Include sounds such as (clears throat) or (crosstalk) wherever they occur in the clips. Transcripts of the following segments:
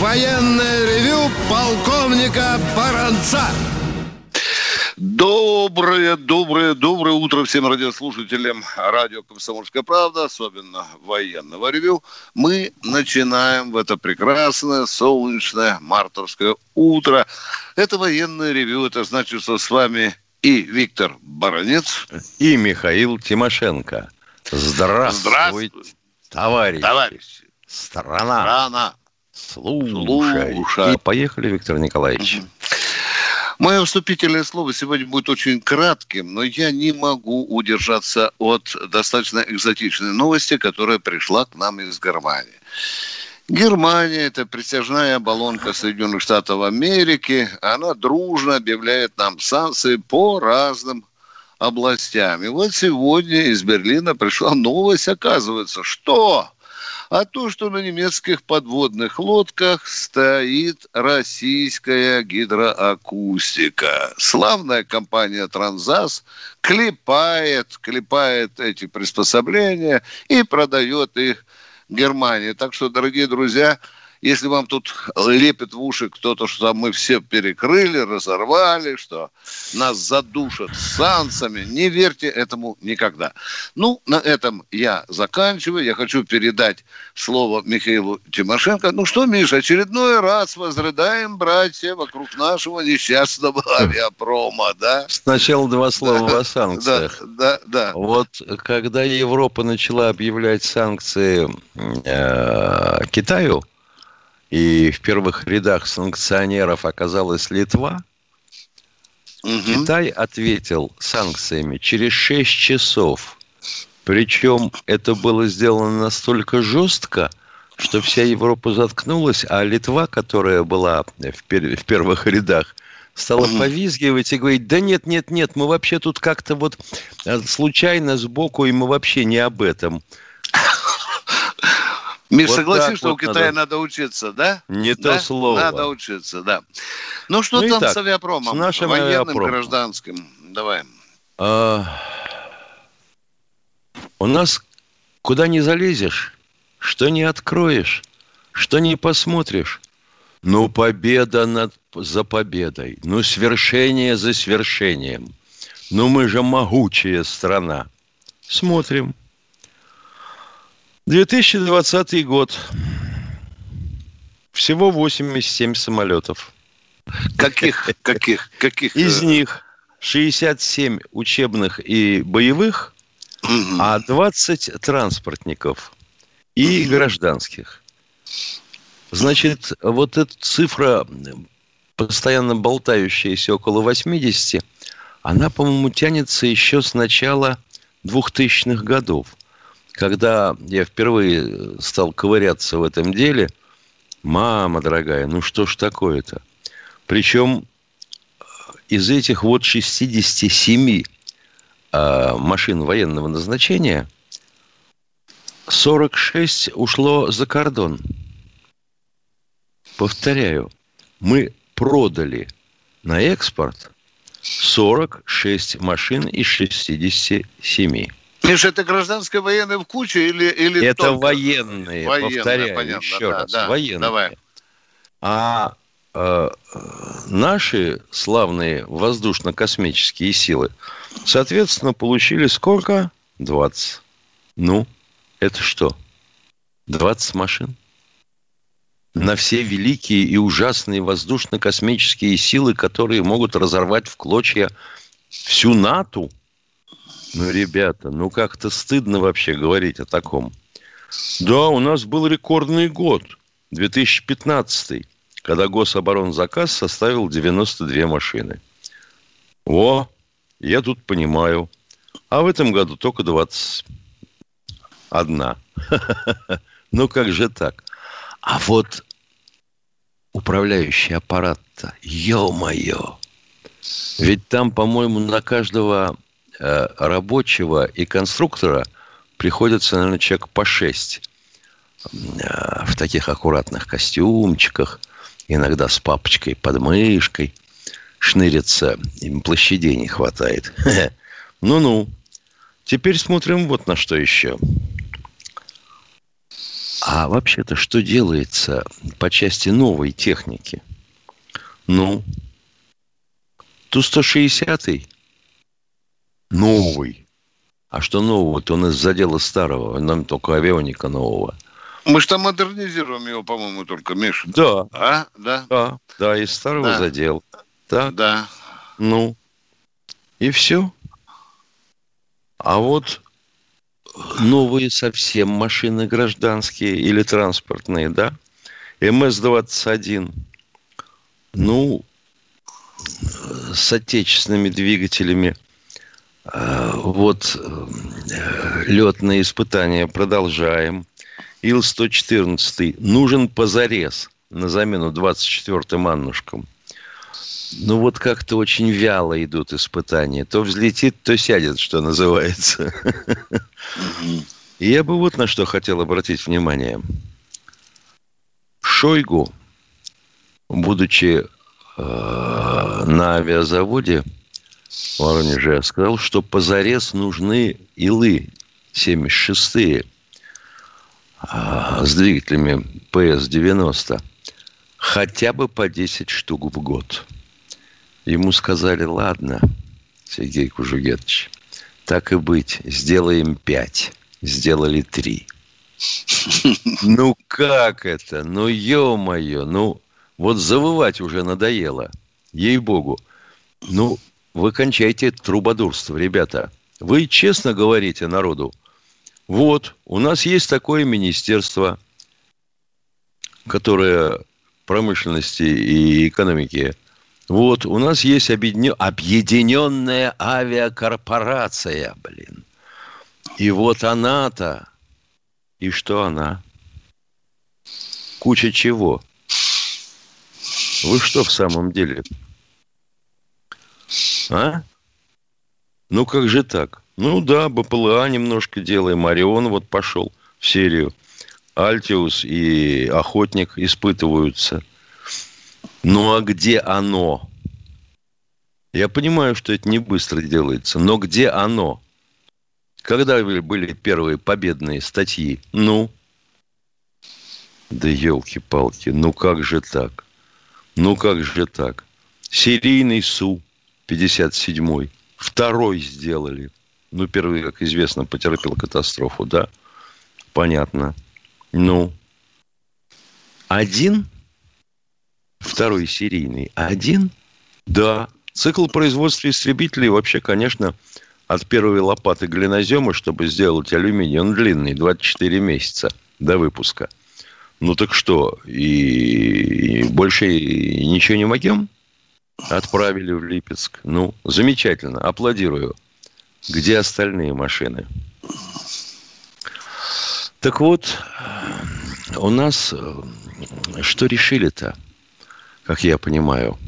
военное ревю полковника Баранца. Доброе, доброе, доброе утро всем радиослушателям радио «Комсомольская правда», особенно военного ревю. Мы начинаем в это прекрасное, солнечное, мартовское утро. Это военное ревю, это значит, что с вами и Виктор Баранец. И Михаил Тимошенко. Здравствуйте, Здравствуйте, товарищи. товарищи. Страна. Рано. Слушай. Слушай. И поехали, Виктор Николаевич. Мое вступительное слово сегодня будет очень кратким, но я не могу удержаться от достаточно экзотичной новости, которая пришла к нам из Германии. Германия – это притяжная оболонка Соединенных Штатов Америки. Она дружно объявляет нам санкции по разным областям. И вот сегодня из Берлина пришла новость, оказывается, что а то, что на немецких подводных лодках стоит российская гидроакустика. Славная компания «Транзас» клепает, клепает эти приспособления и продает их Германии. Так что, дорогие друзья, если вам тут лепит в уши кто-то, что там мы все перекрыли, разорвали, что нас задушат санкциями, не верьте этому никогда. Ну, на этом я заканчиваю. Я хочу передать слово Михаилу Тимошенко. Ну что, Миша, очередной раз возрыдаем, братья, вокруг нашего несчастного авиапрома, да? Сначала два слова о санкциях. Да, да, да. Вот когда Европа начала объявлять санкции э, Китаю, и в первых рядах санкционеров оказалась Литва, Мгм. Китай ответил санкциями через 6 часов. Причем это было сделано настолько жестко, что вся Европа заткнулась, а Литва, которая была в, пер- в первых рядах, стала Мгм. повизгивать и говорить, да нет, нет, нет, мы вообще тут как-то вот э, случайно сбоку, и мы вообще не об этом. Миш, Вот согласись, так что у вот Китая надо. надо учиться, да? Не Да? то слово. Надо учиться, да. Ну что Ну, там итак, с авиапромом? с нашим Военным, авиапромом. гражданским. Давай. А, у нас куда не залезешь, что не откроешь, что не посмотришь. Ну, победа над, за победой. Ну, свершение за свершением. Ну, мы же могучая страна. Смотрим. 2020 год. Всего 87 самолетов. Каких, каких, каких? Из э, них 67 учебных и боевых, а 20 транспортников и гражданских. Значит, вот эта цифра, постоянно болтающаяся около 80, она, по-моему, тянется еще с начала 2000-х годов, когда я впервые стал ковыряться в этом деле. Мама дорогая, ну что ж такое-то? Причем из этих вот 67 э, машин военного назначения 46 ушло за кордон. Повторяю, мы продали на экспорт 46 машин из 67. Миш, это гражданское военное в куче или, или Это только? военные, Военные, повторяю понятно, еще да, раз, да. военные. Давай. А э, наши славные воздушно-космические силы, соответственно, получили сколько? 20. Ну, это что? 20 машин? На все великие и ужасные воздушно-космические силы, которые могут разорвать в клочья всю НАТО? Ну, ребята, ну как-то стыдно вообще говорить о таком. Да, у нас был рекордный год, 2015, когда гособоронзаказ составил 92 машины. О, я тут понимаю. А в этом году только 21. (laughs) Ну как же так? А вот управляющий аппарат-то, ё-моё, Ведь там, по-моему, на каждого рабочего и конструктора приходится, наверное, человек по шесть э, в таких аккуратных костюмчиках, иногда с папочкой под мышкой, шнырится, им площадей не хватает. (laughs) Ну-ну. Теперь смотрим вот на что еще. А вообще-то что делается по части новой техники? Ну, Ту-160 новый. А что нового-то? Он из задела старого. Нам только авионика нового. Мы же там модернизируем его, по-моему, только, Миша. Да. А? Да? Да, да, из старого да. задел. Так. Да. Ну, и все. А вот новые совсем машины гражданские или транспортные, да? МС-21. Ну, с отечественными двигателями. А, вот э, летные испытания продолжаем. Ил-114 нужен позарез на замену 24-м Аннушкам. Ну вот как-то очень вяло идут испытания. То взлетит, то сядет, что называется. И я бы вот на что хотел обратить внимание. Шойгу, будучи э, на авиазаводе Воронеже, сказал, что позарез нужны Илы 76-е э, с двигателями ПС-90 хотя бы по 10 штук в год. Ему сказали, ладно, Сергей Кужугетович, так и быть, сделаем пять. Сделали три. (laughs) Ну как это? Ну ё-моё, ну вот завывать уже надоело. Ей-богу. Ну, вы кончайте трубодурство, ребята. Вы честно говорите народу. Вот, у нас есть такое министерство, которое промышленности и экономики. Вот, у нас есть объединенная авиакорпорация, блин. И вот она-то, и что она? Куча чего? Вы что в самом деле? А? Ну как же так? Ну да, БПЛА немножко делаем. Орион вот пошел в серию. Альтиус и Охотник испытываются. Ну а где оно? Я понимаю, что это не быстро делается, но где оно? Когда были первые победные статьи? Ну? Да елки-палки, ну как же так? Ну как же так? Серийный Су 57-й. Второй сделали. Ну, первый, как известно, потерпел катастрофу, да? Понятно. Ну, один, второй серийный, один, да. Цикл производства истребителей вообще, конечно, от первой лопаты глинозема, чтобы сделать алюминий, он длинный, 24 месяца до выпуска. Ну так что, и, больше ничего не могем? Отправили в Липецк. Ну, замечательно, аплодирую. Где остальные машины? Так вот, у нас э, что решили-то, как я понимаю?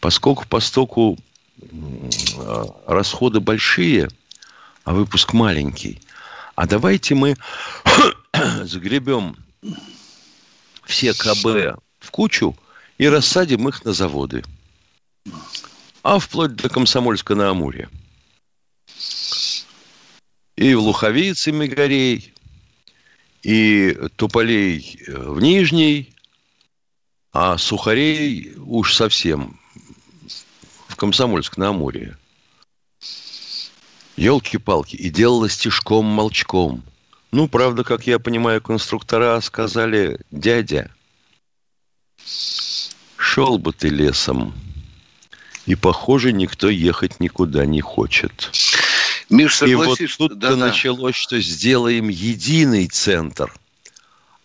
Поскольку постоку э, расходы большие, а выпуск маленький, а давайте мы (coughs) загребем все КБ в кучу и рассадим их на заводы. А вплоть до Комсомольска на Амуре. И в Луховице Мегарей, и Туполей э, в Нижней, а Сухарей уж совсем в Комсомольск на Амуре. Елки-палки. И делала стишком-молчком. Ну, правда, как я понимаю, конструктора сказали, дядя, шел бы ты лесом. И, похоже, никто ехать никуда не хочет. Миш, И вот тут-то да, началось, что сделаем единый центр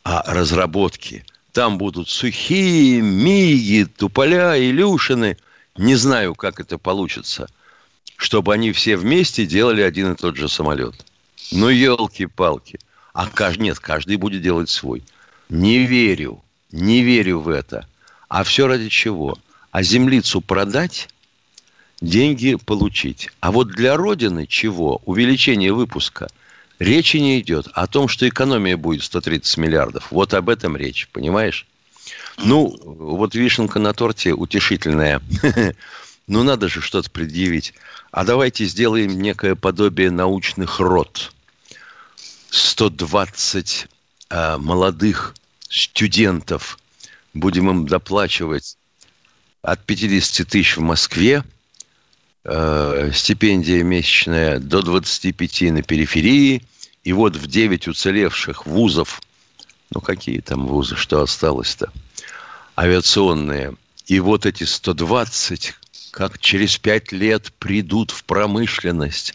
а разработки. Там будут сухие, миги, туполя, илюшины. Не знаю, как это получится. Чтобы они все вместе делали один и тот же самолет. Ну, елки-палки. А каждый, нет, каждый будет делать свой. Не верю, не верю в это. А все ради чего? А землицу продать деньги получить. А вот для Родины чего? Увеличение выпуска. Речи не идет о том, что экономия будет 130 миллиардов. Вот об этом речь, понимаешь? Ну, вот вишенка на торте утешительная. (laughs) ну, надо же что-то предъявить. А давайте сделаем некое подобие научных рот. 120 э, молодых студентов будем им доплачивать от 50 тысяч в Москве, э, стипендия месячная до 25 на периферии, и вот в 9 уцелевших вузов, ну какие там вузы, что осталось-то, авиационные, и вот эти 120 как через пять лет придут в промышленность,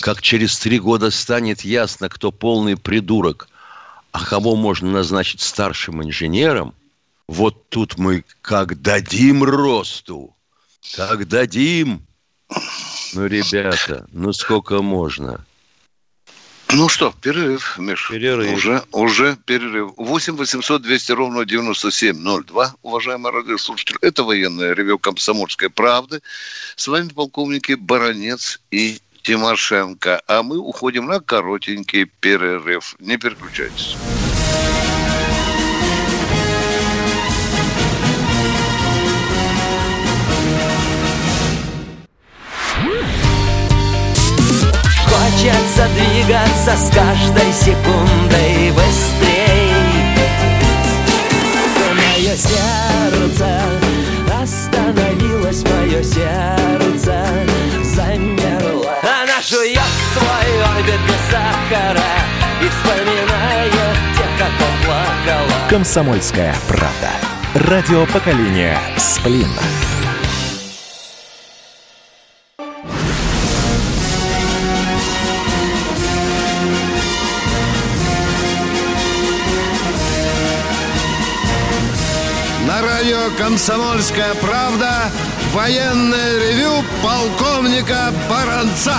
как через три года станет ясно, кто полный придурок, а кого можно назначить старшим инженером, вот тут мы как дадим росту, как дадим. Ну, ребята, ну сколько можно? Ну что, перерыв, Миш. Перерыв. Уже, уже перерыв. 8 800 200 ровно 9702. Уважаемые радиослушатели, это военное ревю «Комсомольской правды». С вами полковники Баранец и Тимошенко. А мы уходим на коротенький перерыв. Не переключайтесь. Хочется двигаться с каждой секундой быстрей Мое сердце остановилось, мое сердце замерло Она жует свой орбит без сахара И вспоминает тех, кто плакала Комсомольская правда. Радио поколения Сплин. «Комсомольская правда» военное ревю полковника Баранца.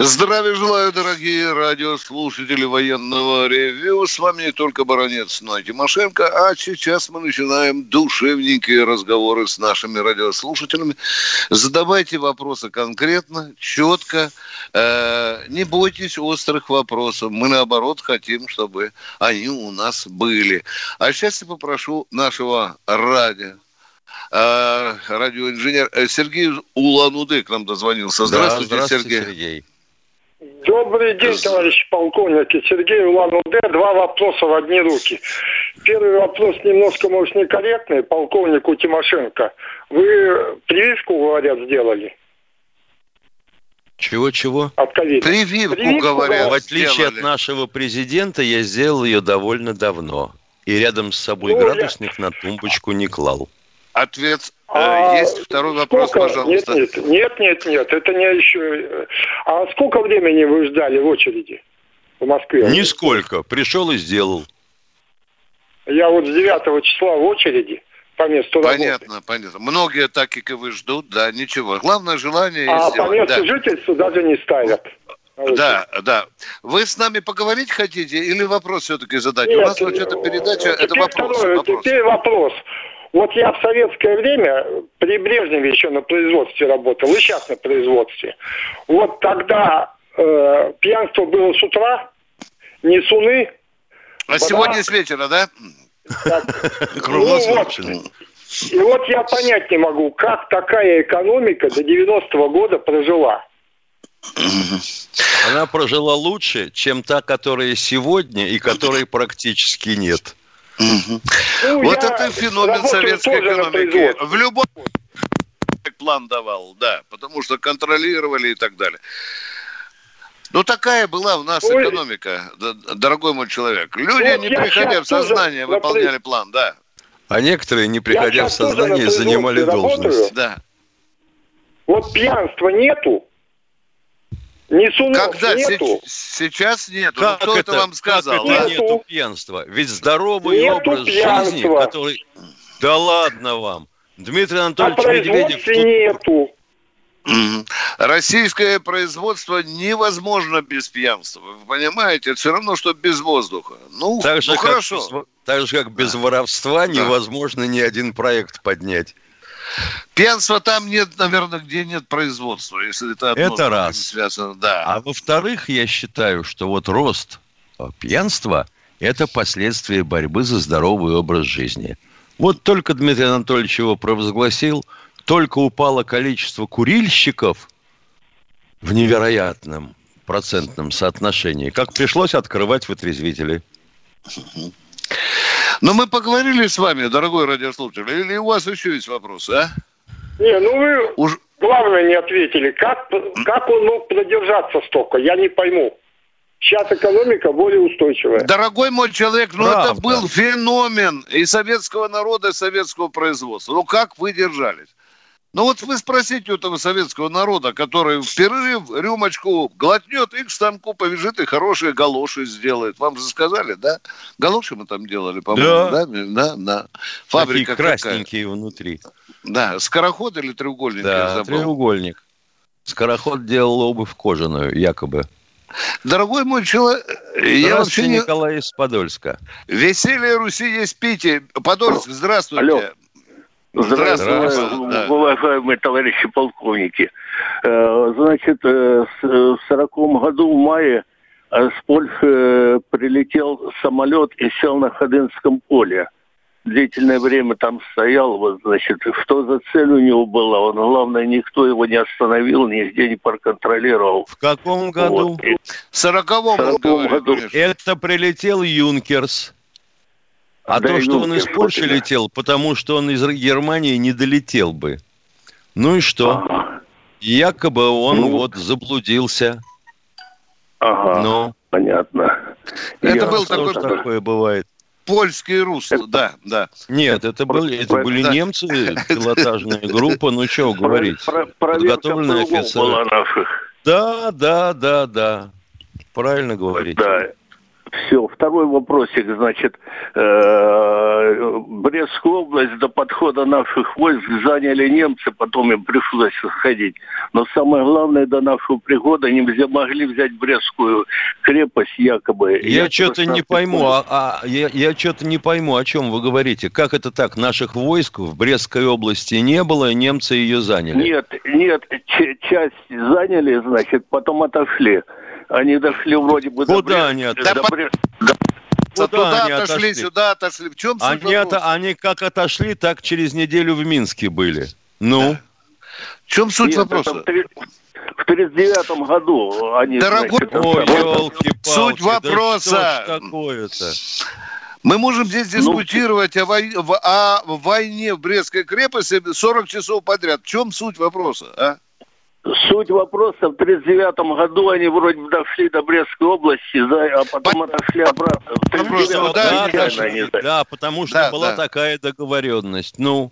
Здравия желаю, дорогие радиослушатели военного ревю. С вами не только Баранец, но и Тимошенко. А сейчас мы начинаем душевненькие разговоры с нашими радиослушателями. Задавайте вопросы конкретно, четко. Э, не бойтесь острых вопросов. Мы, наоборот, хотим, чтобы они у нас были. А сейчас я попрошу нашего радио э, радиоинженер э, Сергей Улан-Удэ к нам дозвонился. Здравствуйте, Да, здравствуйте Сергей. Сергей. Добрый день, товарищи полковники. Сергей Улан-Удэ. Два вопроса в одни руки. Первый вопрос немножко, может, некорректный. Полковнику Тимошенко. Вы прививку, говорят, сделали Чего-чего? от ковида? Прививку, Прививку, говорят, В отличие сделали. от нашего президента, я сделал ее довольно давно. И рядом с собой Ну, я- градусник на тумбочку не клал. Ответ э, А есть. Второй вопрос, сколько- пожалуйста. Нет, нет, нет, нет, нет, это не еще... А сколько времени вы ждали в очереди в Москве? Нисколько. Пришел и сделал. Я вот с 9 числа в очереди по месту работы. Понятно, понятно. Многие так, как и вы, ждут, да, ничего. Главное желание А по сделать. месту Да. жительства даже не ставят. Да, да. Вы с нами поговорить хотите или вопрос все-таки задать? У Нет, нас вообще-то передача, э, это вопрос. второй, вопрос. Теперь вопрос. Вот я в советское время при Брежневе еще на производстве работал, и сейчас на производстве. Вот тогда э, пьянство было с утра, несуны. А вода- сегодня с вечера, да? так, (laughs) ну вот, и вот я понять не могу, как такая экономика до 90-го года прожила. Она прожила лучше, чем та, которая сегодня и которой практически нет. Ну, Вот это феномен советской экономики. В любом план давал, да, потому что контролировали и так далее. Ну, такая была у нас Ой. экономика, дорогой мой человек. Люди, Вот не я приходя в сознание, выполняли произ- план, да. А некоторые, не приходя в сознание, занимали работаю. должность. Да. Вот пьянства нету, несунов Когда? нету. Се- сейчас нет. Ну, Как кто это, это, вам сказал? Как это а? Нету. нету пьянства? Ведь здоровый Нету образ жизни, пьянства. который... Да ладно вам. Дмитрий А Анатольевич Медведев... производстве тут- нету. Российское производство невозможно без пьянства. Вы понимаете? Это все равно, что без воздуха. Ну, Так же, ну как хорошо. так же, как без воровства невозможно ни один проект поднять. Пьянства там нет, наверное, где нет производства, если это одно Это раз. связано. Да. А во-вторых, я считаю, что вот рост э, пьянства – это последствия борьбы за здоровый образ жизни. Вот только Дмитрий Анатольевич его провозгласил, только упало количество курильщиков в невероятном процентном соотношении, как пришлось открывать вытрезвители. Но мы поговорили с вами, дорогой радиослушатель, или у вас еще есть вопросы, а? Не, ну вы Уж... главное не ответили. Как, как он мог продержаться столько? Я не пойму. Сейчас экономика более устойчивая. Дорогой мой человек, ну Правда. это был феномен и советского народа, и советского производства. Ну как вы держались? Ну вот вы спросите у этого советского народа, который в перерыв рюмочку глотнет и к станку побежит и хорошие галоши сделает. Вам же сказали, да? Галоши мы там делали, по-моему, да? Да, да. Фабрика Такие какая? красненькие внутри. Да, скороход или треугольник, я Да, забыл. треугольник. Скороход делал обувь кожаную, якобы. Дорогой мой человек, я вообще не... Николай из Подольска. Веселье Руси есть Пите. Подольск, здравствуйте. Алло. Здравствуйте, Здравствуйте, да. уважаемые товарищи полковники. Э, Значит, э, в сороком году в мае э, с Польши прилетел самолет и сел на Ходынском поле. Длительное время там стоял, вот, значит, что за цель у него была, он, главное, никто его не остановил, нигде не проконтролировал. В каком году? Вот. В сороковом, году. Это прилетел Юнкерс. А Да, то, что он из Польши да. летел, потому что он из Германии не долетел бы. Ну и что? Ага, Якобы он Ну. вот заблудился. ага, Но понятно. Это Я- был такой- такое бывает? Польский русло, да, да. Нет, это были, это были да. немцы, (laughs) пилотажная (laughs) группа, ну что говорить. Подготовленные офицеры. была наших. Да, да, да, да. Правильно говорите. Да. Все, второй вопросик, значит, э, Брестскую область до подхода наших войск заняли немцы, потом им пришлось сходить. Но самое главное, до нашего прихода не взя- могли взять Брестскую крепость якобы. Я что-то не пойму, а, а я, я что-то не пойму, о чем вы говорите. Как это так? Наших войск в Брестской области не было, немцы ее заняли. Нет, нет, часть заняли, значит, потом отошли. Они дошли вроде бы до Куда Брест- они до отошли? До- Куда туда они отошли, отошли? сюда отошли. В чем суть Они, это, они как отошли, так через неделю в Минске были. Ну, В чем суть Нет, это вопроса? в три- В 39 году они... Дорогой значит, ой, елки-палки. Суть вопроса. Да такое-то? Мы можем здесь Ну, дискутировать о, вой- о войне в Брестской крепости 40 часов подряд. В чем суть вопроса? А? Суть вопроса, в 39 году они вроде бы дошли до Брестской области, за- а потом отошли обратно. В Вопрос, 39 да, да, за- да, потому что Да, была да. такая договоренность. Ну,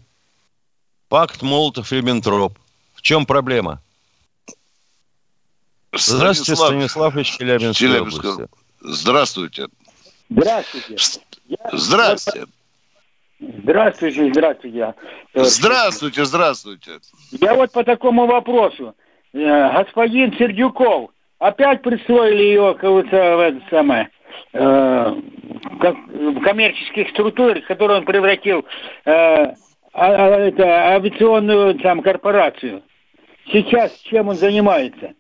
пакт Молотов-Риббентроп. В чем проблема? Здравствуйте, Станислав, Станислав из Челябинской области. Здравствуйте. Здравствуйте. Здравствуйте. Здравствуйте, здравствуйте. товарищ. Здравствуйте, здравствуйте. Я вот по такому вопросу. Э, Господин Сердюков, опять присвоили его кого-то в это самое, э, коммерческих структур, которые он превратил э, а- а- это, авиационную там корпорацию. Сейчас чем он занимается?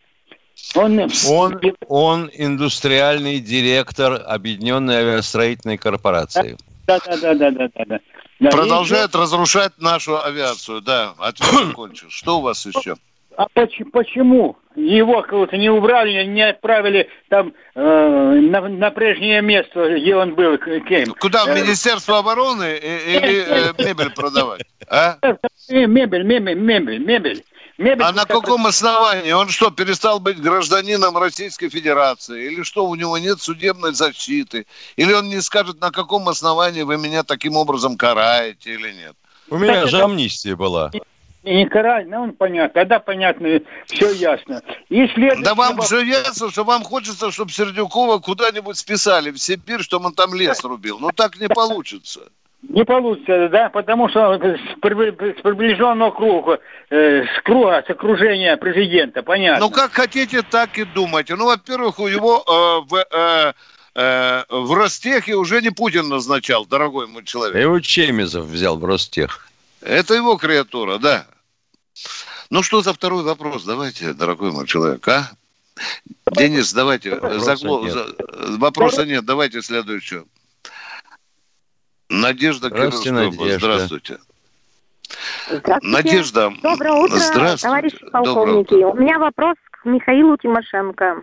Он, Он, он индустриальный директор Объединенной авиастроительной корпорации. Да, да, да, да, да, да, да. Да, Продолжает разрушать нашу авиацию. Да, ответ (coughs) закончил. Что у вас еще? А поч- почему его кого-то не убрали, не отправили там э, на, на прежнее место, где он был, кем? Куда, в Э, Министерство обороны или э, мебель продавать? А? э, Мебель, мебель, мебель, мебель. Мебель А на каком основании? Он что, перестал быть гражданином Российской Федерации? Или что, у него нет судебной защиты? Или он не скажет, на каком основании вы меня таким образом караете или нет? У меня же амнистия была. Не карать, ну, понятно, тогда понятно, все ясно. И следующий Да вам вопрос. же ясно, что вам хочется, чтобы Сердюкова куда-нибудь списали в Сибирь, чтобы он там лес рубил. Но так не получится. Не получится, да, потому что с прибли- с приближенного круга, э, с круга, с окружения президента, понятно. Ну, как хотите, так и думайте. Ну, во-первых, у него э, в, э, э, в Ростехе уже не Путин назначал, дорогой мой человек. Его Чемизов взял в Ростех. Это его креатура, да. Ну, что за второй вопрос? Давайте, дорогой мой человек, а? Денис, давайте. Вопроса загло- нет. Вопроса нет. Давайте следующую. Надежда Здравствуйте, Кировская. Надежда. Здравствуйте. Здравствуйте. Надежда, Доброе утро, здравствуйте. товарищи Доброе полковники. утро. У меня вопрос к Михаилу Тимошенко.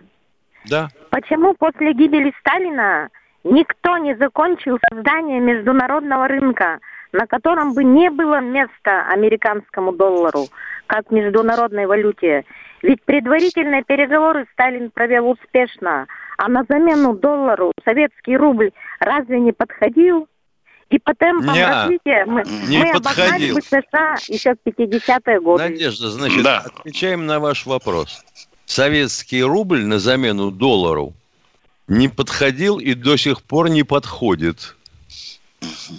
Да. Почему после гибели Сталина никто не закончил создание международного рынка, на котором бы не было места американскому доллару, как международной валюте? Ведь предварительные переговоры Сталин провел успешно, а на замену доллару советский рубль разве не подходил? И по темпам Ня, развития мы, не мы обогнали бы США еще в 50-е годы. Надежда, значит, Да. отвечаем на ваш вопрос. Советский рубль на замену доллару не подходил и до сих пор не подходит.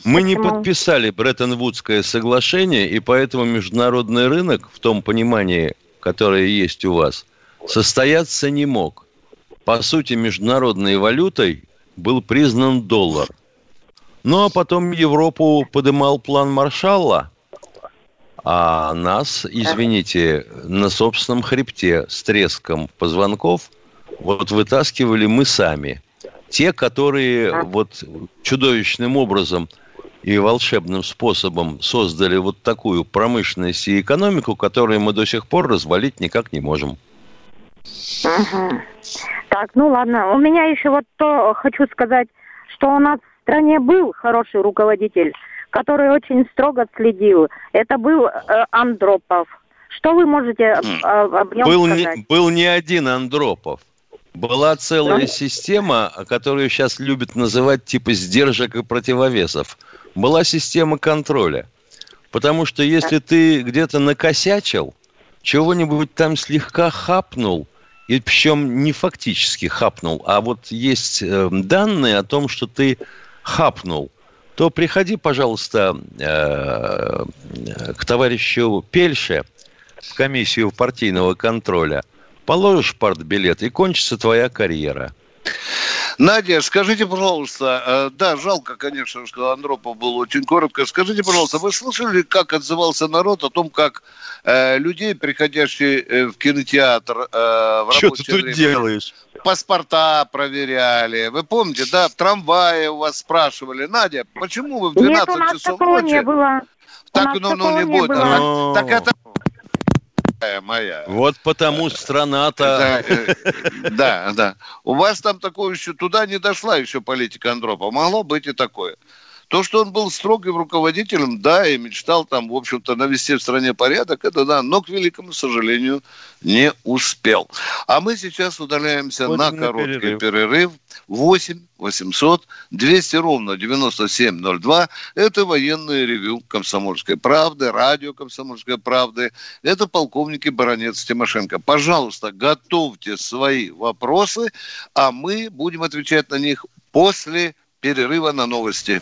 Мы не подписали Бреттон-Вудское соглашение, и поэтому международный рынок, в том понимании, которое есть у вас, состояться не мог. По сути, международной валютой был признан доллар. Ну, а потом Европу подымал план Маршалла, а нас, извините, на собственном хребте с треском позвонков вот вытаскивали мы сами. Те, которые вот чудовищным образом и волшебным способом создали вот такую промышленность и экономику, которую мы до сих пор развалить никак не можем. Мгм. Так, ну ладно. У меня еще вот то хочу сказать, что у нас стране был хороший руководитель, который очень строго следил. Это был э, Андропов. Что вы можете об, об- нем Был сказать? не, был не один Андропов. Была целая Да? система, которую сейчас любят называть типа сдержек и противовесов. Была система контроля. Потому что если ты где-то накосячил, чего-нибудь там слегка хапнул, и причем не фактически хапнул, а вот есть э, данные о том, что ты хапнул, то приходи, пожалуйста, э, к товарищу Пельше в комиссию партийного контроля, положишь партбилет, и кончится твоя карьера. Надя, скажите, пожалуйста, э, да, жалко, конечно, что Андропов был очень коротко. Скажите, пожалуйста, вы слышали, как отзывался народ о том, как э, людей, приходящие э, в кинотеатр э, в Что ты тут время, делаешь? паспорта проверяли? Вы помните, да, в трамвае у вас спрашивали, Надя, почему вы в Нет, 12 у нас часов такого ночи? не было. У Так, нас ну, ну, не не будет. было. Так, так это моя. Вот потому страна-то... Да, э, да, да. У вас там такое еще, туда не дошла еще политика Андропа. Могло быть и такое. То, что он был строгим руководителем, да, и мечтал там, в общем-то, навести в стране порядок, это да, но, к великому сожалению, не успел. А мы сейчас удаляемся Уходим на на короткий перерыв. перерыв. 8 800 200 ровно 9702. Это военное ревю «Комсомольской правды», радио «Комсомольской правды». Это полковник и баронец Тимошенко. Пожалуйста, готовьте свои вопросы, а мы будем отвечать на них после перерыва на новости.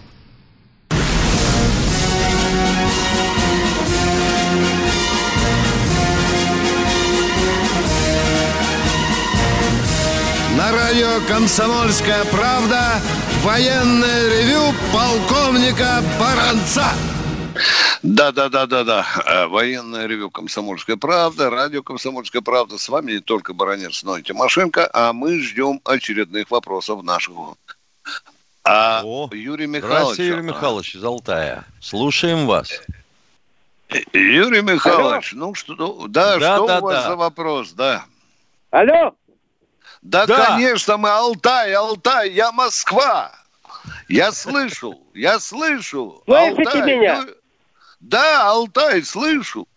На радио «Комсомольская правда» военное ревю полковника Баранца. Да, да, да, да, да. Военное ревю «Комсомольская правда», радио «Комсомольская правда». С вами не только Баранец, но и Тимошенко, а мы ждем очередных вопросов нашего. А О, Юрий Михайлович... Здравствуйте, Юрий Михайлович из Алтая. Слушаем вас. Юрий Михайлович, ну что, да, Да, что да, у вас да. за вопрос, да? Алло, Да, Да. конечно, мы Алтай, Алтай, я Москва. Я слышу, я слышу. Слышите Алтай, меня? ну, Да, Алтай, слышу.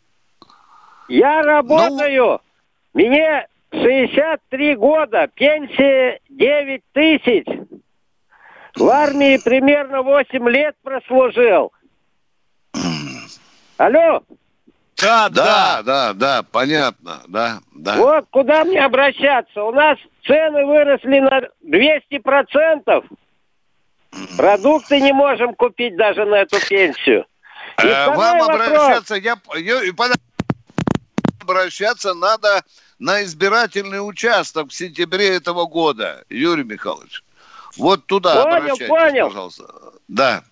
Я работаю. Мне 63 года, пенсия 9 тысяч. В армии примерно 8 лет прослужил. Алло, Да, Да, да, да, понятно, да, да. вот куда мне обращаться? У нас цены выросли на 200%. Продукты не можем купить даже на эту пенсию. И Э, второй Вам вопрос. обращаться, я, я- обращаться надо на избирательный участок в сентябре этого года, Юрий Михайлович. Вот туда Понял, обращайтесь, понял. пожалуйста. Да.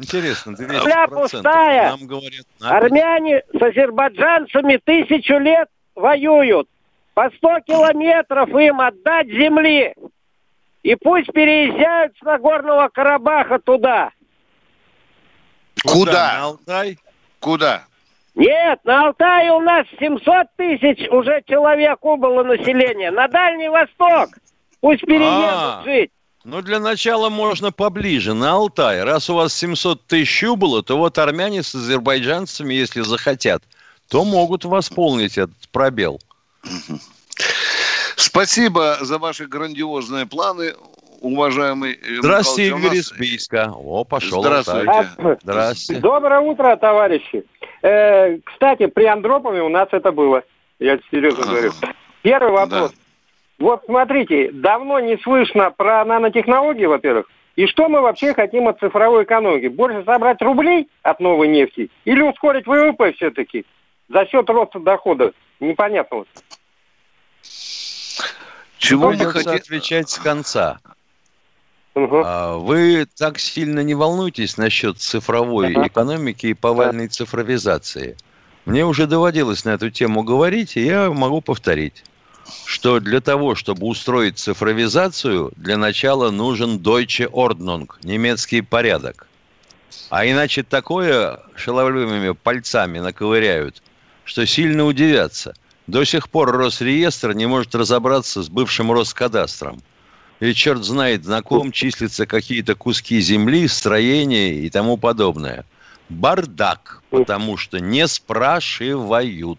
Интересно, 200%. Земля пустая. Нам говорят, надо. Армяне с азербайджанцами тысячу лет воюют. По 100 километров им отдать земли. И пусть переезжают с Нагорного Карабаха туда. Куда? На Алтай? Куда? Нет, на Алтае у нас 700 тысяч уже человек убыло население. На Дальний Восток. Пусть переедут А. жить. Ну, для начала можно поближе, на Алтай. Раз у вас 700 тысяч было, то вот армяне с азербайджанцами, если захотят, то могут восполнить этот пробел. Спасибо за ваши грандиозные планы, уважаемый Здравствуйте, у Игорь нас- из Бийска. О, пошел Здравствуйте. Алтай. Здравствуйте. Доброе утро, товарищи. Э, кстати, при Андропове у нас это было. Я серьезно говорю. Первый вопрос. Вот смотрите, давно не слышно про нанотехнологии, во-первых. И что мы вообще хотим от цифровой экономики? Больше собрать рублей от новой нефти или ускорить ВВП все-таки за счет роста дохода? Непонятно. вот. Чего не хотите? отвечать с конца. А Вы так сильно не волнуйтесь насчет цифровой экономики и повальной цифровизации. Мне уже доводилось на эту тему говорить, и я могу повторить, что для того, чтобы устроить цифровизацию, для начала нужен Deutsche Ordnung, немецкий порядок. А иначе такое шаловливыми пальцами наковыряют, что сильно удивятся. До сих пор Росреестр не может разобраться с бывшим Роскадастром. И черт знает, на ком числятся какие-то куски земли, строения и тому подобное. Бардак, потому что не спрашивают.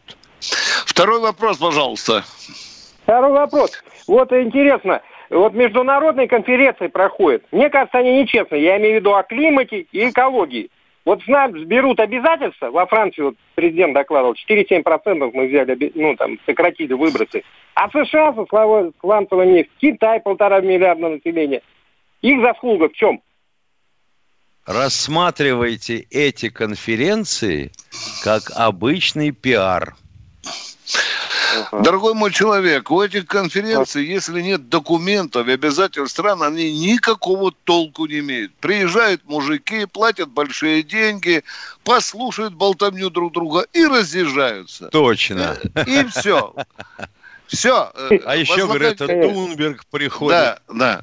Второй вопрос, пожалуйста. Второй вопрос. Вот интересно, вот международные конференции проходят. Мне кажется, они нечестные. Я имею в виду о климате и экологии. Вот с нас берут обязательства, во Франции вот президент докладывал, 4-7% мы взяли, ну там, сократили выбросы. А США со сланцевой нефть, Китай полтора миллиарда населения. Их заслуга в чем? Рассматривайте эти конференции как обычный пиар. Дорогой мой человек, у этих конференций, если нет документов и обязательств стран, они никакого толку не имеют. Приезжают мужики, платят большие деньги, послушают болтовню друг друга и разъезжаются. Точно. И все. (laughs) Все. А еще, говорят, Тунберг приходит. Да, да.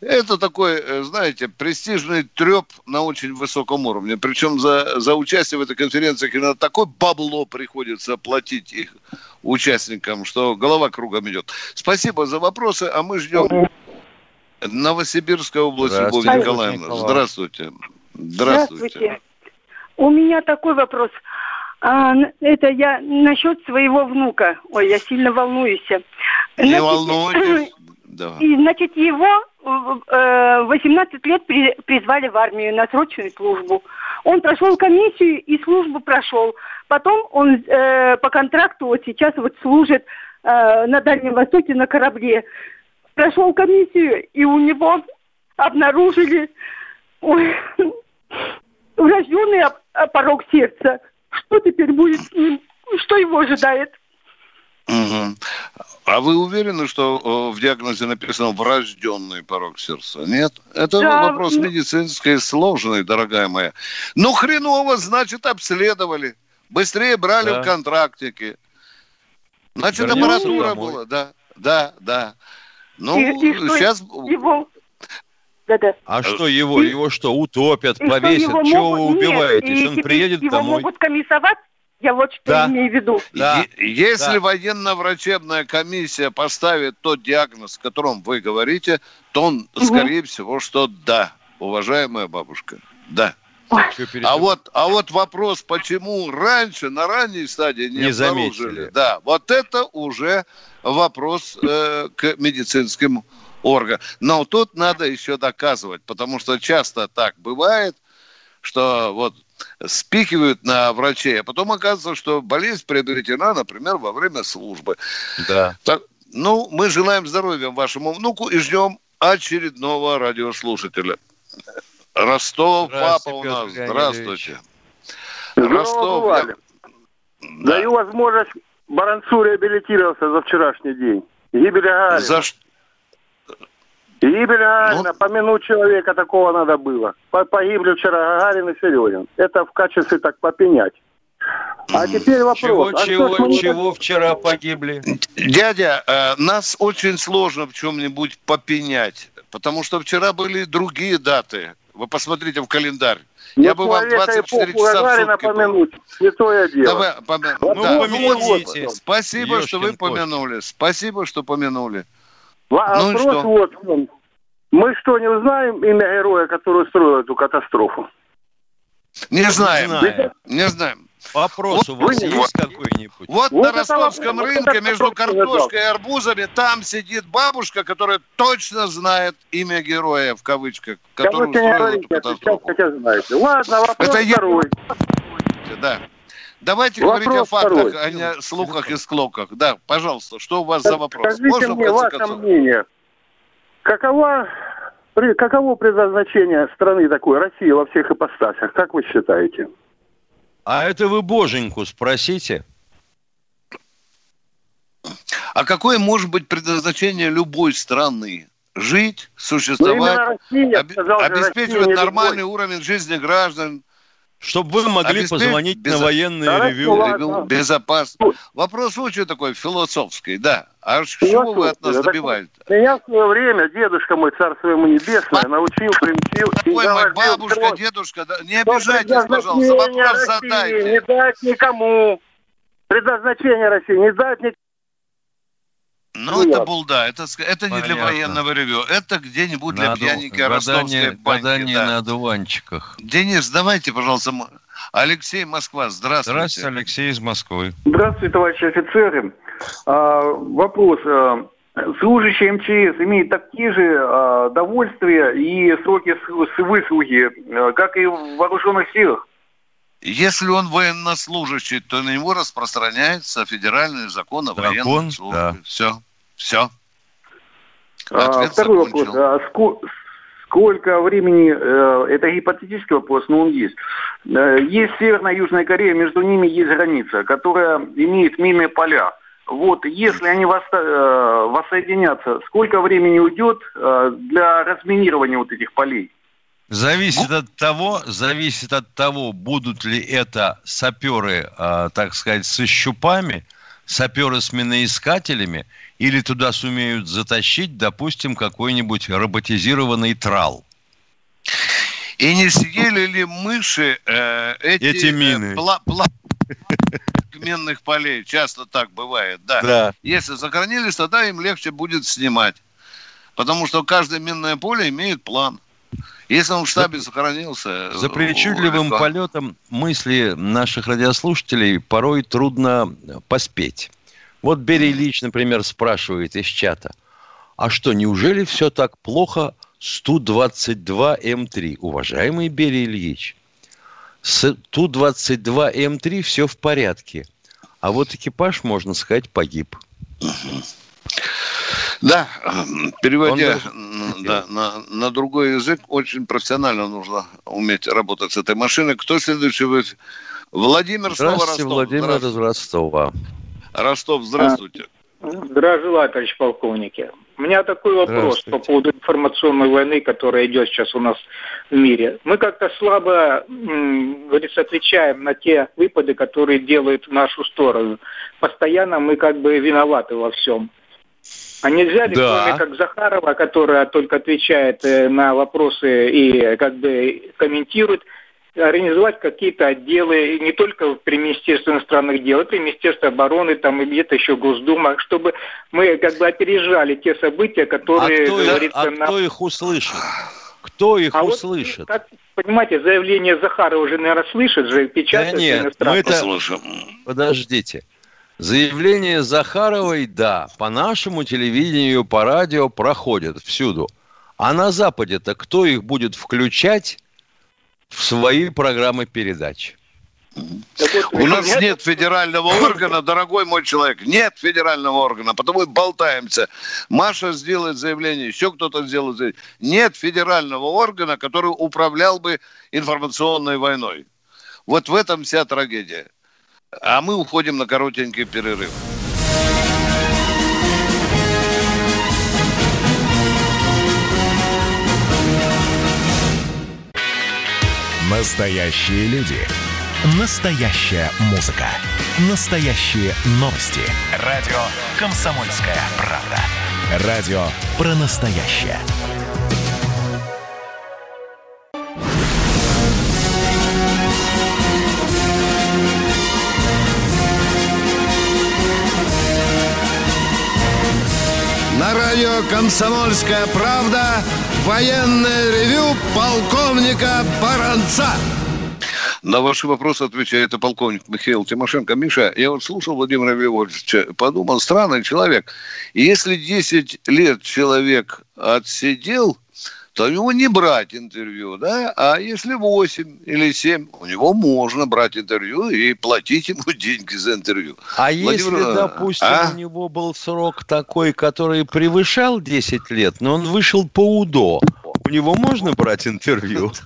Это такой, э, знаете, престижный треп на очень высоком уровне. Причем за, за участие в этой конференции иногда такое бабло приходится платить их участникам, что голова кругом идет. Спасибо за вопросы, а мы ждем Новосибирская область, Любовь Здравствуйте. Николаевна. Николай. Здравствуйте. Здравствуйте. У меня такой вопрос. А, это я насчет своего внука. Ой, я сильно волнуюсь. Не Значит, волнуйтесь. (clears throat) Да. И, значит, его 18 лет при- призвали в армию на срочную службу. Он прошел комиссию и службу прошел. Потом он э, по контракту вот сейчас вот служит э, на Дальнем Востоке на корабле. Прошел комиссию, и у него обнаружили ой, врожденный порог сердца. Что теперь будет с ним? Что его ожидает? Мгм. А вы уверены, что э, в диагнозе написано врожденный порог сердца? Нет? Это Да, вопрос медицинский сложный, дорогая моя. Ну, хреново, значит, обследовали. Быстрее брали Да. в контрактике. Значит, Вернемся аппаратура домой. была, да, да, да. Ну, И- и что сейчас... Его... Да-да. А что его? Его что, утопят, И что повесят? его Чего вы могут- нет, убиваетесь? и Он приедет его домой. могут комиссовать Я вот что Да. имею в виду. Да. Е- Если Да. военно-врачебная комиссия поставит тот диагноз, о котором вы говорите, то он, скорее всего, что да, уважаемая бабушка, да. А вот, а вот вопрос, почему раньше, на ранней стадии не, Не обнаружили, заметили. да, вот это уже вопрос э, к медицинским органам. Но тут надо еще доказывать, потому что часто так бывает, что вот спихивают на врачей, а потом оказывается, что болезнь приобретена, например, во время службы. Да. Так, ну, мы желаем здоровья вашему внуку и ждем очередного радиослушателя. Ростов, папа Здравствуйте, у Петр нас. Леонидович. Здравствуйте. Ростов. Да. Даю возможность Баранцу реабилитироваться за вчерашний день. Гибель Гагарина. За ш- Гибель Гагарина, Ну- помянуть человека такого надо было. По- Погибли вчера Гагарин и Серегин. Это в качестве так попенять. А теперь вопрос. Чего, а чего, мы не чего вчера погибли? Дядя, э, нас очень сложно в чем-нибудь попенять, потому что вчера были другие даты. Вы посмотрите в календарь. Ну, Я бы вам человека 24 эпоху часа в Гагарина сутки был. помянуть. Святое дело. Давай, помя- Вот да. ну, помяните. вот, Спасибо, что вы Ёшкин помянули. Спасибо, что помянули. Ну Вопрос что? вот в чем. Мы что, не узнаем имя героя, который устроил эту катастрофу? Не знаем. знаем. Не знаем. Вопрос у Вот вас вы- есть какой-нибудь? Вот, Вот на это ростовском вопрос, вот рынке это между не картошкой и арбузами там сидит бабушка, которая точно знает имя героя, в кавычках, который не устроил говорите, эту катастрофу. знаете. Ладно, вопрос Это я- второй. Да. Давайте Вопрос говорить о фактах, второй. а не о слухах и склоках. Да, пожалуйста, что у вас за вопрос? Скажите Можно, мне ваше концов? мнение. Какова, при- каково предназначение страны такой, России во всех ипостасях? Как вы считаете? А это вы боженьку спросите. А какое может быть предназначение любой страны? Жить, существовать, Россия, об- сказал обеспечивать Россия нормальный любой. уровень жизни граждан, Чтобы вы могли Обеспечь- позвонить без- на военное Хорошо, ревю. ладно. безопасно. Вопрос очень такой философский, да. А чему вы от нас Так добиваете? Меня в свое время дедушка мой, царство ему небесное, научил, приучил. и Ой, мой бабушка, что дедушка, да, не обижайтесь, пожалуйста, вопрос России задайте. Не дать никому. Предназначение России не дать никому. Ну, это булда, это, это не для военного ревю, это где-нибудь для Наду- пьяненькой ростовской гадание да. на одуванчиках. Денис, давайте, пожалуйста, Алексей Москва, здравствуйте. Здравствуйте, Алексей из Москвы. Здравствуйте, товарищи офицеры. А, вопрос. а, служащие МЧС имеют такие же а, довольствия и сроки с- с выслуги, а, как и в вооруженных силах? Если он военнослужащий, то на него распространяется федеральный закон о Закон, военной службе. да. Все, все. А, Ответ второй закончил. вопрос. А ско- сколько времени, э, это гипотетический вопрос, но он есть. Э, есть Северная и Южная Корея, между ними есть граница, которая имеет минные поля. Вот, если они э, воссоединятся, сколько времени уйдет э, для разминирования вот этих полей? Зависит от того, зависит от того, будут ли это саперы, а, так сказать, со щупами, саперы с миноискателями, или туда сумеют затащить, допустим, какой-нибудь роботизированный трал. И не съели ли мыши э, эти, Эти э, мины. пла- пла- минных полей? Часто так бывает, да. Да. Если сохранились, тогда им легче будет снимать. Потому что каждое минное поле имеет план. Если он в штабе сохранился... За э, причудливым легко. полетом мысли наших радиослушателей порой трудно поспеть. Вот Берий Ильич, например, спрашивает из чата, а что, неужели все так плохо с Ту-22М3? Уважаемый Берий Ильич, с Ту-22М3 все в порядке. А вот экипаж, можно сказать, погиб. Да, переводя Он да, на, на другой язык, очень профессионально нужно уметь работать с этой машиной. Кто следующий? в эфире? Владимир, снова Здравствуйте, Ростов. Владимир Здравствуйте. из Ростова. Ростов, здравствуйте. Здравия желаю, товарищ полковники. У меня такой вопрос по поводу информационной войны, которая идет сейчас у нас в мире. Мы как-то слабо, говорится, отвечаем на те выпады, которые делают в нашу сторону. Постоянно мы как бы виноваты во всем. А нельзя ли, Да. кроме как Захарова, которая только отвечает э, на вопросы и как бы комментирует, организовать какие-то отделы, не только при Министерстве иностранных дел, а при Министерстве обороны, там и где-то еще Госдума, чтобы мы как бы опережали те события, которые, а кто, говорится, а нам... кто их услышит? Кто их а услышит? Вот, как, понимаете, заявление Захарова уже, наверное, слышит же, печатает да нет, мы это... Подождите. Заявление Захаровой, да, по нашему телевидению, по радио проходят всюду. А на Западе-то кто их будет включать в свои программы передач? У нас нет федерального органа, дорогой мой человек. Нет федерального органа, потому и болтаемся. Маша сделает заявление, еще кто-то сделает заявление. Нет федерального органа, который управлял бы информационной войной. Вот в этом вся трагедия. А мы уходим на коротенький перерыв. Настоящие люди. Настоящая музыка. Настоящие новости. Радио «Комсомольская правда». Радио про настоящее. «Комсомольская правда» военное ревю полковника Баранца. На ваши вопросы отвечает и полковник Михаил Тимошенко. Миша, я вот слушал Владимира Львовича, подумал, странный человек. Если 10 лет человек отсидел, то у него не брать интервью, да? А если 8 или 7, у него можно брать интервью и платить ему (laughs) деньги за интервью. А Владимир... если, допустим, а? у него был срок такой, который превышал 10 лет, но он вышел по УДО, у него можно брать интервью? (laughs)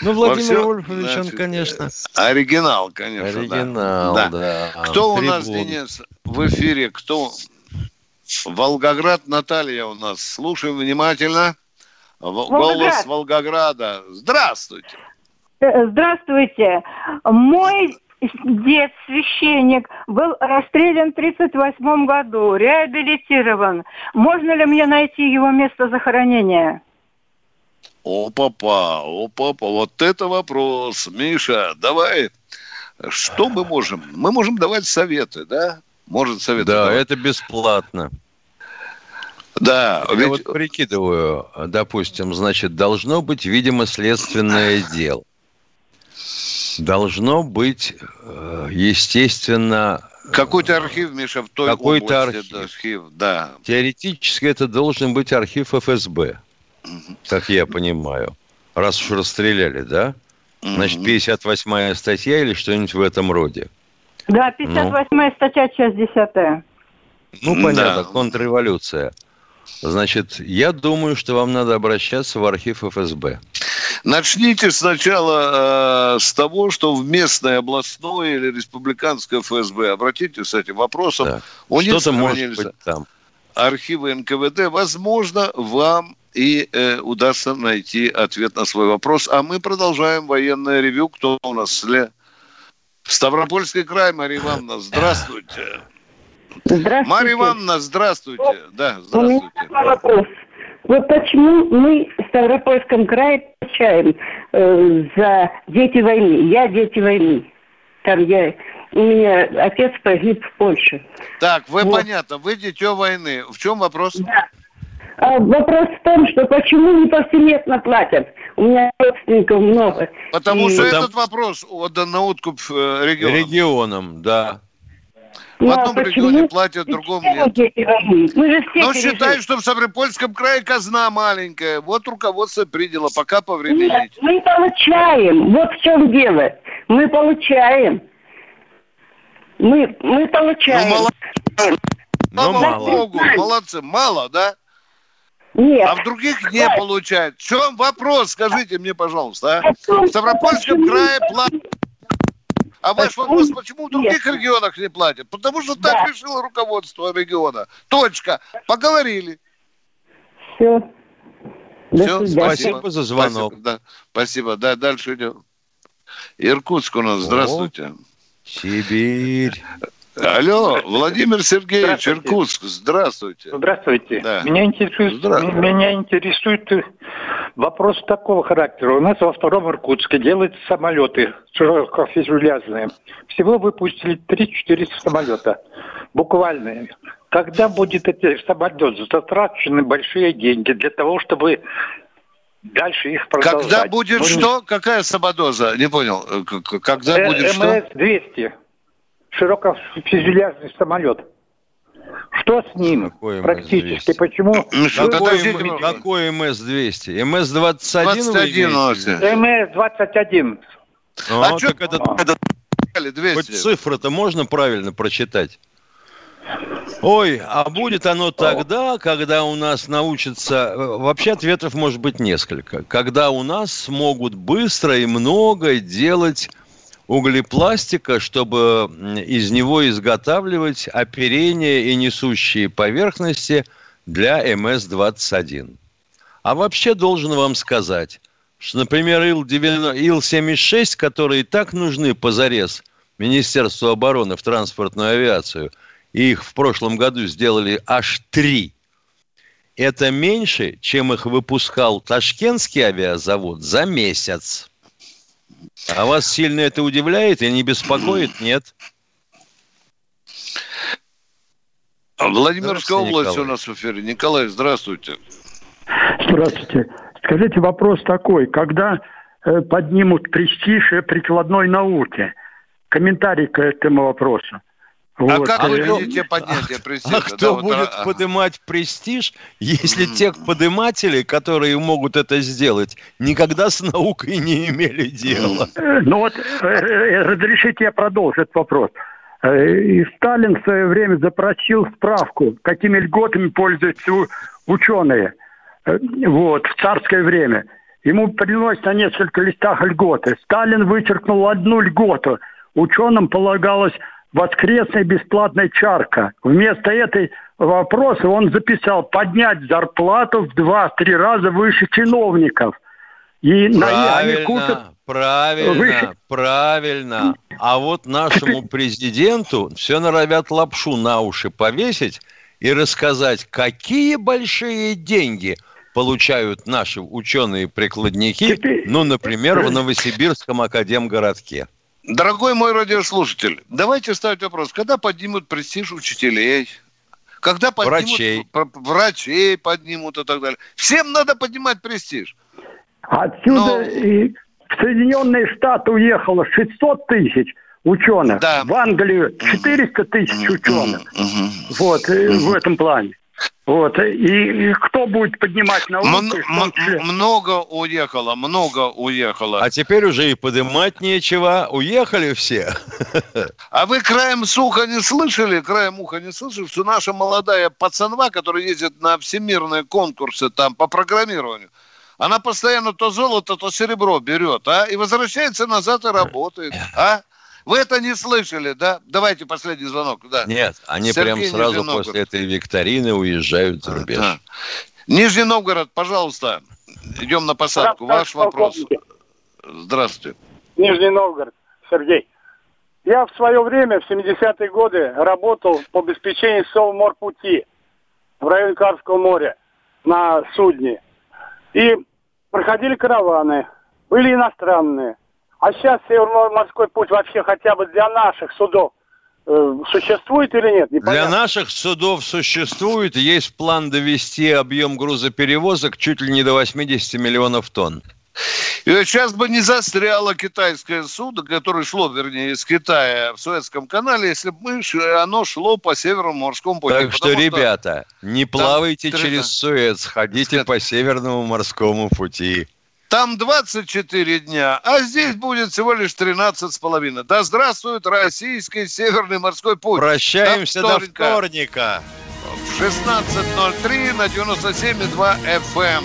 Ну, Владимир Вольфович, он, конечно... Оригинал, конечно, Оригинал, да. Кто у нас, Денис, в эфире? Кто? Волгоград Наталья у нас. Слушаем внимательно. Голос Волгограда. Здравствуйте. Э, здравствуйте. Мой дед, священник, был расстрелян в 1938 году, реабилитирован. Можно ли мне найти его место захоронения? О, папа, о, папа, вот это вопрос. Миша, давай, что мы можем? Мы можем давать советы, да? Может советы Да, это бесплатно. Да. Я ведь... вот прикидываю, допустим, значит, должно быть, видимо, следственное дело. Должно быть, э, естественно... Какой-то архив, Миша, в той Какой-то архив. архив. Да. Теоретически это должен быть архив ФСБ, как я понимаю. Раз уж расстреляли, да? Значит, 58-я статья или что-нибудь в этом роде. Да, 58-я ну. статья, часть 10 Ну, понятно, да. контрреволюция. Значит, я думаю, что вам надо обращаться в архив ФСБ. Начните сначала э, с того, что в местное областное или республиканское ФСБ обратитесь с этим вопросом. Да. У Что-то может быть там. Архивы НКВД. Возможно, вам и э, удастся найти ответ на свой вопрос. А мы продолжаем военное ревю. Кто у нас след? Ставропольский край, Мария Ивановна, здравствуйте. Здравствуйте. Мария Ивановна, здравствуйте. Да, здравствуйте. У меня вопрос. Вот почему мы в Ставропольском крае получаем э, за дети войны? Я дети войны. Там я, у меня отец погиб в Польше. Так, вы вот. понятно, вы дитё войны. В чем вопрос? Да. А вопрос в том, что почему не повсеместно платят? У меня родственников много. Потому и... что Потому... этот вопрос отдан на откуп э, регионам. Регионам, да. В ну, одном а регионе платят, в другом нет. Мы же все Но считаю, что в Ставропольском крае казна маленькая. Вот руководство приняло, пока повременить. Нет, мы получаем. Вот в чем дело. Мы получаем. Мы, мы получаем. Ну, мало. Ну, мало. Богу, молодцы. Мало, да? Нет. А в других не получают. В чем вопрос, скажите мне, пожалуйста, а? В Ставропольском крае платят а ваш вопрос, почему в других Нет. регионах не платят? Потому что так да. решило руководство региона. Точка. Поговорили. Все. Все, спасибо. спасибо за звонок. Спасибо, да, спасибо. Да, дальше идем. Иркутск у нас. Здравствуйте. О, Сибирь. Алло, Владимир Сергеевич, здравствуйте. Иркутск, здравствуйте. Здравствуйте. Да. Меня, интересует, Здравствуйте. меня интересует Вопрос такого характера. У нас во втором Иркутске делаются самолеты широкофюзеляжные. Всего выпустили 3-4 самолета. Буквально. Когда будет эти самолеты затрачены большие деньги для того, чтобы дальше их продолжать? Когда будет Ну, не- что? Какая самодоза? Не понял. Э, Когда Э, будет что? МС-200. Широкофюзеляжный самолет. Что с ним практически? Почему? Какой, М- какой МС-200? МС-21 вы 21 имеете? носит. МС-21. А, А чё- так это, это хоть цифры-то можно правильно прочитать? Ой, а будет оно тогда, когда у нас научатся... э, Вообще ответов может быть несколько. Когда у нас смогут быстро и много делать углепластика, чтобы из него изготавливать оперение и несущие поверхности для МС-21. А вообще должен вам сказать, что, например, Ил-90 Ил-76, которые и так нужны позарез Министерству обороны в транспортную авиацию, и их в прошлом году сделали аж три, это меньше, чем их выпускал Ташкентский авиазавод за месяц. А вас сильно это удивляет и не беспокоит? Нет. Владимирская область Николай. у нас в эфире. Николай, здравствуйте. Здравствуйте. Скажите, вопрос такой. Когда э, поднимут престиж прикладной науки? Комментарий к этому вопросу. А Вот, как вы э, видите поднятие престижа? А Да, кто вот, будет а- а- поднимать престиж, если тех подымателей, которые могут это сделать, никогда с наукой не имели дела? Э, Ну вот, э, э, разрешите я продолжу этот вопрос. Э, И Сталин в свое время запросил справку, какими льготами пользуются ученые э, вот, в царское время. Ему приносят на несколько листах льготы. Сталин вычеркнул одну льготу. Ученым полагалось воскресная бесплатная чарка. Вместо этой вопроса он записал поднять зарплату в два-три раза выше чиновников. И на- они купят Правильно, правильно, Выше. правильно. А вот нашему президенту все норовят лапшу на уши повесить и рассказать, какие большие деньги получают наши ученые-прикладники, ну, например, в Новосибирском академгородке. Дорогой мой радиослушатель, давайте ставить вопрос. Когда поднимут престиж учителей? Когда поднимут Врачей. врачей поднимут и так далее. Всем надо поднимать престиж. Отсюда и в Соединенные Штаты уехало 600 тысяч ученых. В Англию 400 тысяч ученых. Вот, э, в этом плане. Вот, и, и кто будет поднимать науку? М- м- много уехало, много уехало. А теперь уже и подымать нечего. Уехали все. А вы краем суха не слышали, краем уха не слышали, что наша молодая пацанва, которая ездит на всемирные конкурсы там по программированию, она постоянно то золото, то серебро берет, а? И возвращается назад и работает, а? Вы это не слышали, да? Давайте последний звонок, да. Нет, они Сергей, прям сразу Нижний Новгород. после этой викторины уезжают за рубеж. Да. Нижний Новгород, пожалуйста, идем на посадку. Ваш вопрос. Здравствуйте. Нижний Новгород, Сергей. Я в свое время, в 70-е годы, работал по обеспечению Совморпути в районе Карского моря на судне. И проходили караваны, были иностранные. А сейчас Северно-морской путь вообще хотя бы для наших судов э, существует или нет? Для Непонятно. наших судов существует, есть план довести объем грузоперевозок чуть ли не до 80 миллионов тонн. И вот сейчас бы не застряло китайское судно, которое шло, вернее, из Китая в Суэцком канале, если бы мы оно шло по Северному морскому пути. Так что, Потому ребята, не плавайте через Суэц, ходите по Северному морскому пути. Там 24 дня, а здесь будет всего лишь 13 с половиной. Да здравствует российский Северный морской путь. Прощаемся до вторника. В 16.03 на 97,2 FM.